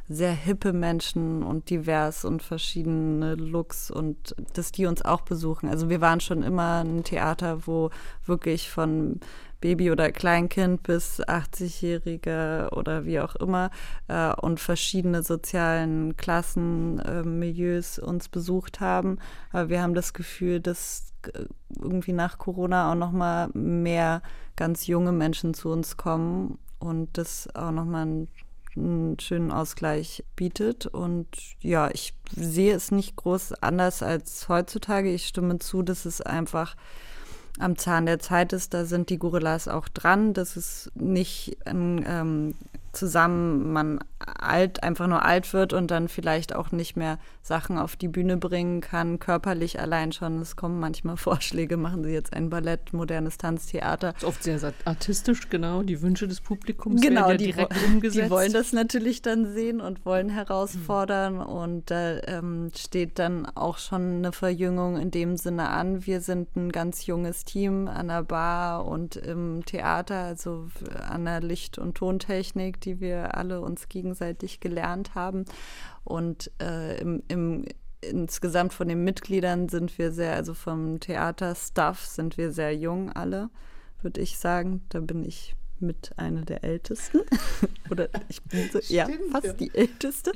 sehr hippe Menschen und divers und verschiedene Looks und dass die uns auch besuchen. Also wir waren schon immer ein Theater, wo wirklich von Baby oder Kleinkind bis 80-Jährige oder wie auch immer äh, und verschiedene sozialen Klassen, äh, Milieus uns besucht haben. Aber wir haben das Gefühl, dass äh, irgendwie nach Corona auch noch mal mehr ganz junge Menschen zu uns kommen und das auch noch mal ein einen schönen Ausgleich bietet. Und ja, ich sehe es nicht groß anders als heutzutage. Ich stimme zu, dass es einfach am Zahn der Zeit ist, da sind die Gorillas auch dran. Das ist nicht ein ähm, zusammen man alt, einfach nur alt wird und dann vielleicht auch nicht mehr Sachen auf die Bühne bringen kann, körperlich allein schon. Es kommen manchmal Vorschläge, machen Sie jetzt ein Ballett, modernes Tanztheater. Das ist oft sehr artistisch, genau. Die Wünsche des Publikums genau, werden ja die direkt umgesetzt. Die wollen das natürlich dann sehen und wollen herausfordern mhm. und da ähm, steht dann auch schon eine Verjüngung in dem Sinne an. Wir sind ein ganz junges Team an der Bar und im Theater, also an der Licht- und Tontechnik die wir alle uns gegenseitig gelernt haben. Und äh, im, im insgesamt von den Mitgliedern sind wir sehr, also vom Theaterstaff sind wir sehr jung alle, würde ich sagen. Da bin ich mit einer der Ältesten. Oder ich bin so, ja, fast die Älteste.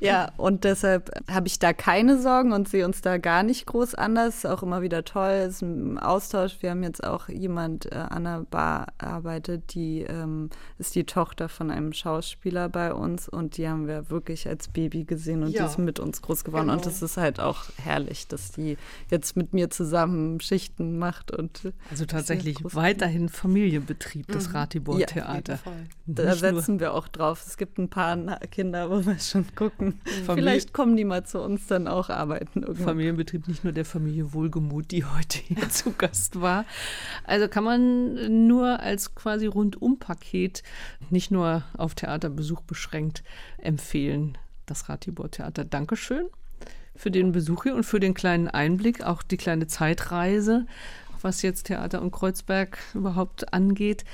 Ja, und deshalb habe ich da keine Sorgen und sehe uns da gar nicht groß anders. Auch immer wieder toll, ist ein Austausch. Wir haben jetzt auch jemand äh, an der Bar arbeitet, die ähm, ist die Tochter von einem Schauspieler bei uns und die haben wir wirklich als Baby gesehen und ja. die ist mit uns groß geworden. Genau. Und das ist halt auch herrlich, dass die jetzt mit mir zusammen Schichten macht. und Also tatsächlich weiterhin Familienbetrieb, das mhm. Rati Maribor-Theater. Ja, da setzen wir auch drauf. Es gibt ein paar Kinder, wo wir schon gucken. Familie Vielleicht kommen die mal zu uns dann auch arbeiten. Irgendwann. Familienbetrieb nicht nur der Familie Wohlgemut, die heute hier zu Gast war. Also kann man nur als quasi Rundumpaket, nicht nur auf Theaterbesuch beschränkt, empfehlen. Das Ratibor-Theater. Dankeschön für den Besuch hier und für den kleinen Einblick, auch die kleine Zeitreise, was jetzt Theater und Kreuzberg überhaupt angeht.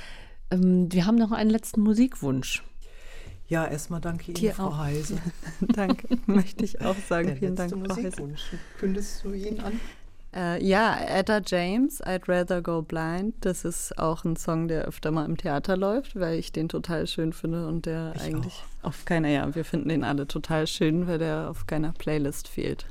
Ähm, wir haben noch einen letzten Musikwunsch. Ja, erstmal danke Ihnen, Frau auch. Heise. danke, möchte ich auch sagen. Der Vielen Dank, Frau Heise. Kündigst du ihn an? Äh, ja, Etta James, I'd Rather Go Blind. Das ist auch ein Song, der öfter mal im Theater läuft, weil ich den total schön finde und der ich eigentlich auch. auf keiner, ja, wir finden den alle total schön, weil der auf keiner Playlist fehlt.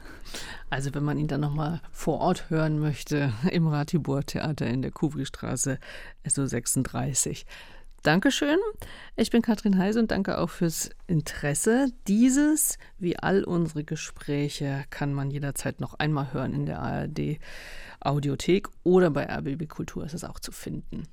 Also wenn man ihn dann nochmal vor Ort hören möchte, im Ratibor Theater in der Kuvri-Straße, SO 36. Dankeschön. Ich bin Katrin Heise und danke auch fürs Interesse. Dieses, wie all unsere Gespräche, kann man jederzeit noch einmal hören in der ARD Audiothek oder bei RBB Kultur ist es auch zu finden.